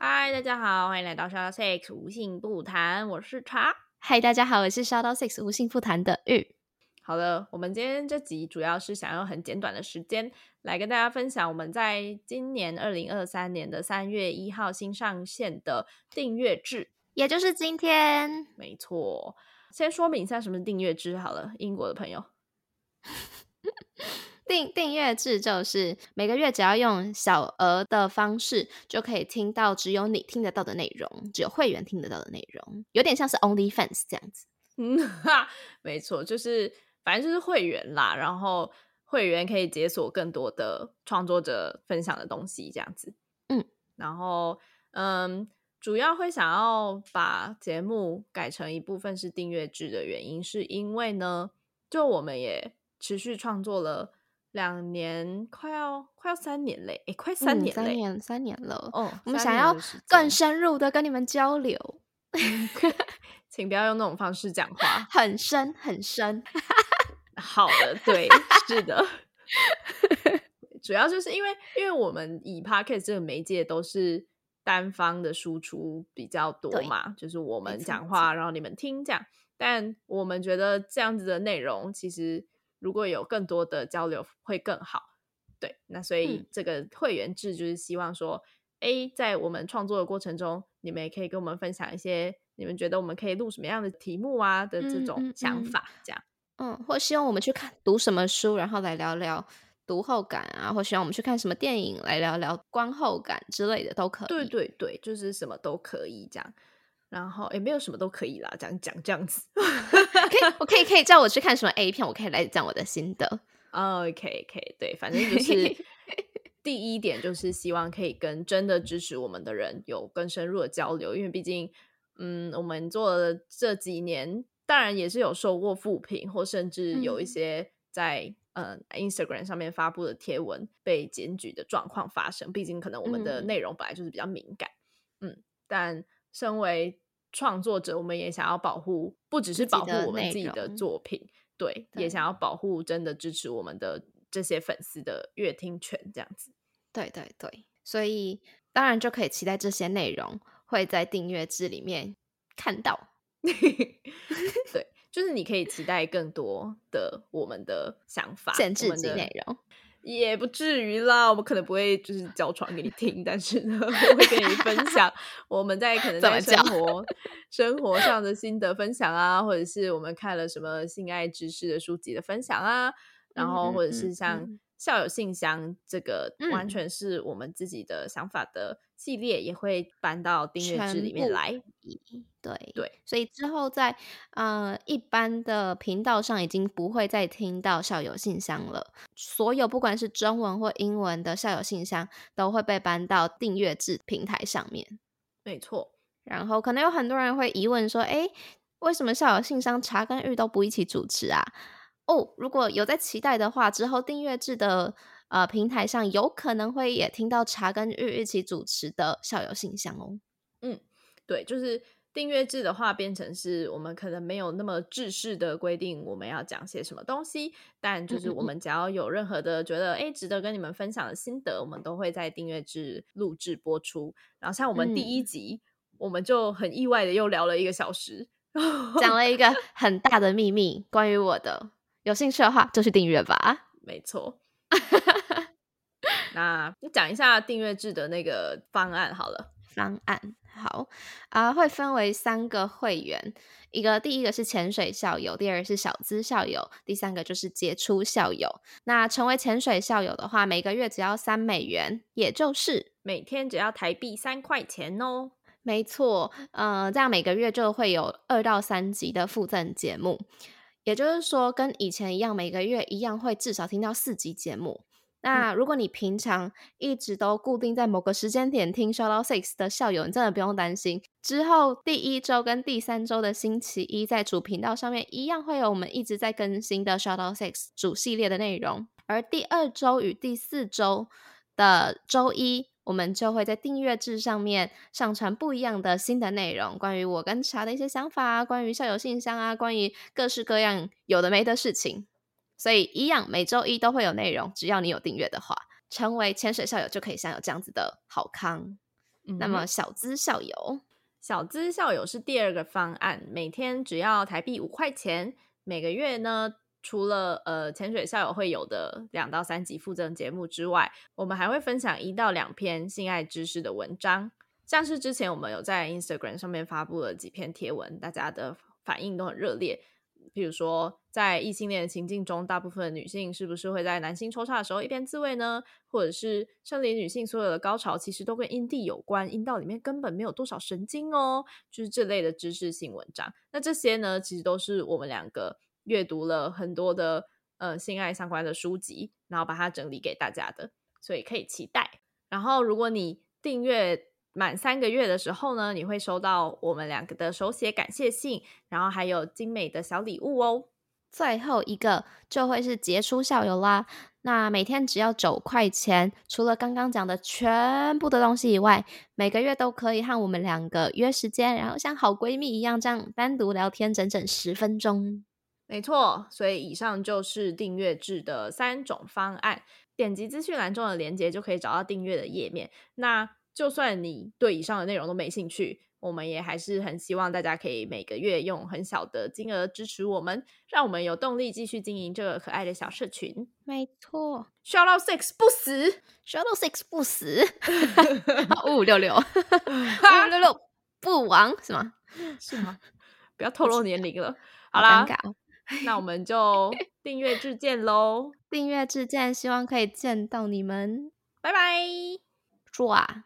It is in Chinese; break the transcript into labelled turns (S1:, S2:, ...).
S1: 嗨，大家好，欢迎来到 Shout Six 无性不谈，我是茶。
S2: 嗨，大家好，我是 Shout Six 无性不谈的玉。
S1: 好了，我们今天这集主要是想用很简短的时间来跟大家分享我们在今年二零二三年的三月一号新上线的订阅制，
S2: 也就是今天。
S1: 没错，先说明一下什么是订阅制好了，英国的朋友。
S2: 订订阅制就是每个月只要用小额的方式，就可以听到只有你听得到的内容，只有会员听得到的内容，有点像是 Only Fans 这样子。
S1: 嗯哈，没错，就是反正就是会员啦，然后会员可以解锁更多的创作者分享的东西，这样子。
S2: 嗯，
S1: 然后嗯，主要会想要把节目改成一部分是订阅制的原因，是因为呢，就我们也持续创作了。两年，快要快要三年嘞，哎，快三年，
S2: 三年，三年了。
S1: 哦，
S2: 我们想要更深入的跟你们交流
S1: 请不要用那种方式讲话，
S2: 很深很深。
S1: 好的，对，是的。主要就是因为，因为我们以 podcast 这个媒介都是单方的输出比较多嘛，就是我们讲话，然后你们听这样。但我们觉得这样子的内容其实。如果有更多的交流会更好，对，那所以这个会员制就是希望说，，A，在我们创作的过程中，你们也可以跟我们分享一些你们觉得我们可以录什么样的题目啊的这种想法，这样，
S2: 嗯，或希望我们去看读什么书，然后来聊聊读后感啊，或希望我们去看什么电影来聊聊观后感之类的都可以，
S1: 对对对，就是什么都可以这样。然后也没有什么都可以啦，讲讲这样子，可
S2: 以，我可以可以叫我去看什么 A 片，我可以来讲我的心得。
S1: OK OK，对，反正就是 第一点就是希望可以跟真的支持我们的人有更深入的交流，因为毕竟，嗯，我们做了这几年，当然也是有收过负评，或甚至有一些在嗯 Instagram 上面发布的贴文被检举的状况发生。毕竟可能我们的内容本来就是比较敏感，嗯，但。身为创作者，我们也想要保护，不只是保护我们自己的作品，对，也想要保护真的支持我们的这些粉丝的乐听权，这样子。
S2: 对对对，所以当然就可以期待这些内容会在订阅制里面看到。
S1: 对，就是你可以期待更多的我们的想法、
S2: 限制级内容。
S1: 也不至于啦，我们可能不会就是教床给你听，但是呢，我会跟你分享 我们在可能在生活生活上的心得分享啊，或者是我们看了什么性爱知识的书籍的分享啊，然后或者是像。校友信箱这个完全是我们自己的想法的系列，也会搬到订阅制里面来。
S2: 对
S1: 对，
S2: 所以之后在呃一般的频道上已经不会再听到校友信箱了。所有不管是中文或英文的校友信箱都会被搬到订阅制平台上面。
S1: 没错。
S2: 然后可能有很多人会疑问说：“哎，为什么校友信箱茶跟玉都不一起主持啊？”哦，如果有在期待的话，之后订阅制的呃平台上有可能会也听到茶跟玉一起主持的校友信箱哦。
S1: 嗯，对，就是订阅制的话，变成是我们可能没有那么制式的规定我们要讲些什么东西，但就是我们只要有任何的觉得哎值得跟你们分享的心得，我们都会在订阅制录制播出。然后像我们第一集，我们就很意外的又聊了一个小时，
S2: 讲了一个很大的秘密，关于我的。有兴趣的话就去订阅吧。
S1: 没错，那你讲一下订阅制的那个方案好了。
S2: 方案好啊，会分为三个会员，一个第一个是潜水校友，第二个是小资校友，第三个就是杰出校友。那成为潜水校友的话，每个月只要三美元，也就是
S1: 每天只要台币三块钱哦。
S2: 没错，呃，这样每个月就会有二到三集的附赠节目。也就是说，跟以前一样，每个月一样会至少听到四集节目。那如果你平常一直都固定在某个时间点听 Shout Out Six 的校友，你真的不用担心。之后第一周跟第三周的星期一，在主频道上面一样会有我们一直在更新的 Shout Out Six 主系列的内容。而第二周与第四周的周一。我们就会在订阅制上面上传不一样的新的内容，关于我跟茶的一些想法啊，关于校友信箱啊，关于各式各样有的没的事情。所以一样每周一都会有内容，只要你有订阅的话，成为潜水校友就可以享有这样子的好康。那么小资校友，
S1: 小资校友是第二个方案，每天只要台币五块钱，每个月呢，除了呃潜水校友会有的两到三集附赠节目之外，我们还会分享一到两篇性爱知识的文章。像是之前我们有在 Instagram 上面发布了几篇贴文，大家的反应都很热烈。比如说，在异性恋的情境中，大部分女性是不是会在男性抽插的时候一边自慰呢？或者是生理女性所有的高潮其实都跟阴蒂有关，阴道里面根本没有多少神经哦，就是这类的知识性文章。那这些呢，其实都是我们两个阅读了很多的呃性爱相关的书籍，然后把它整理给大家的，所以可以期待。然后，如果你订阅。满三个月的时候呢，你会收到我们两个的手写感谢信，然后还有精美的小礼物哦。
S2: 最后一个就会是杰出校友啦。那每天只要九块钱，除了刚刚讲的全部的东西以外，每个月都可以和我们两个约时间，然后像好闺蜜一样这样单独聊天整整十分钟。
S1: 没错，所以以上就是订阅制的三种方案。点击资讯栏中的链接就可以找到订阅的页面。那就算你对以上的内容都没兴趣，我们也还是很希望大家可以每个月用很小的金额支持我们，让我们有动力继续经营这个可爱的小社群。
S2: 没错
S1: ，Shout out Six 不死
S2: ，Shout out Six 不死，五五六六，五五六六不亡是吗？
S1: 是吗？不要透露年龄了。好啦，那我们就订阅制见喽！
S2: 订阅制见，希望可以见到你们。
S1: 拜拜，
S2: 祝啊！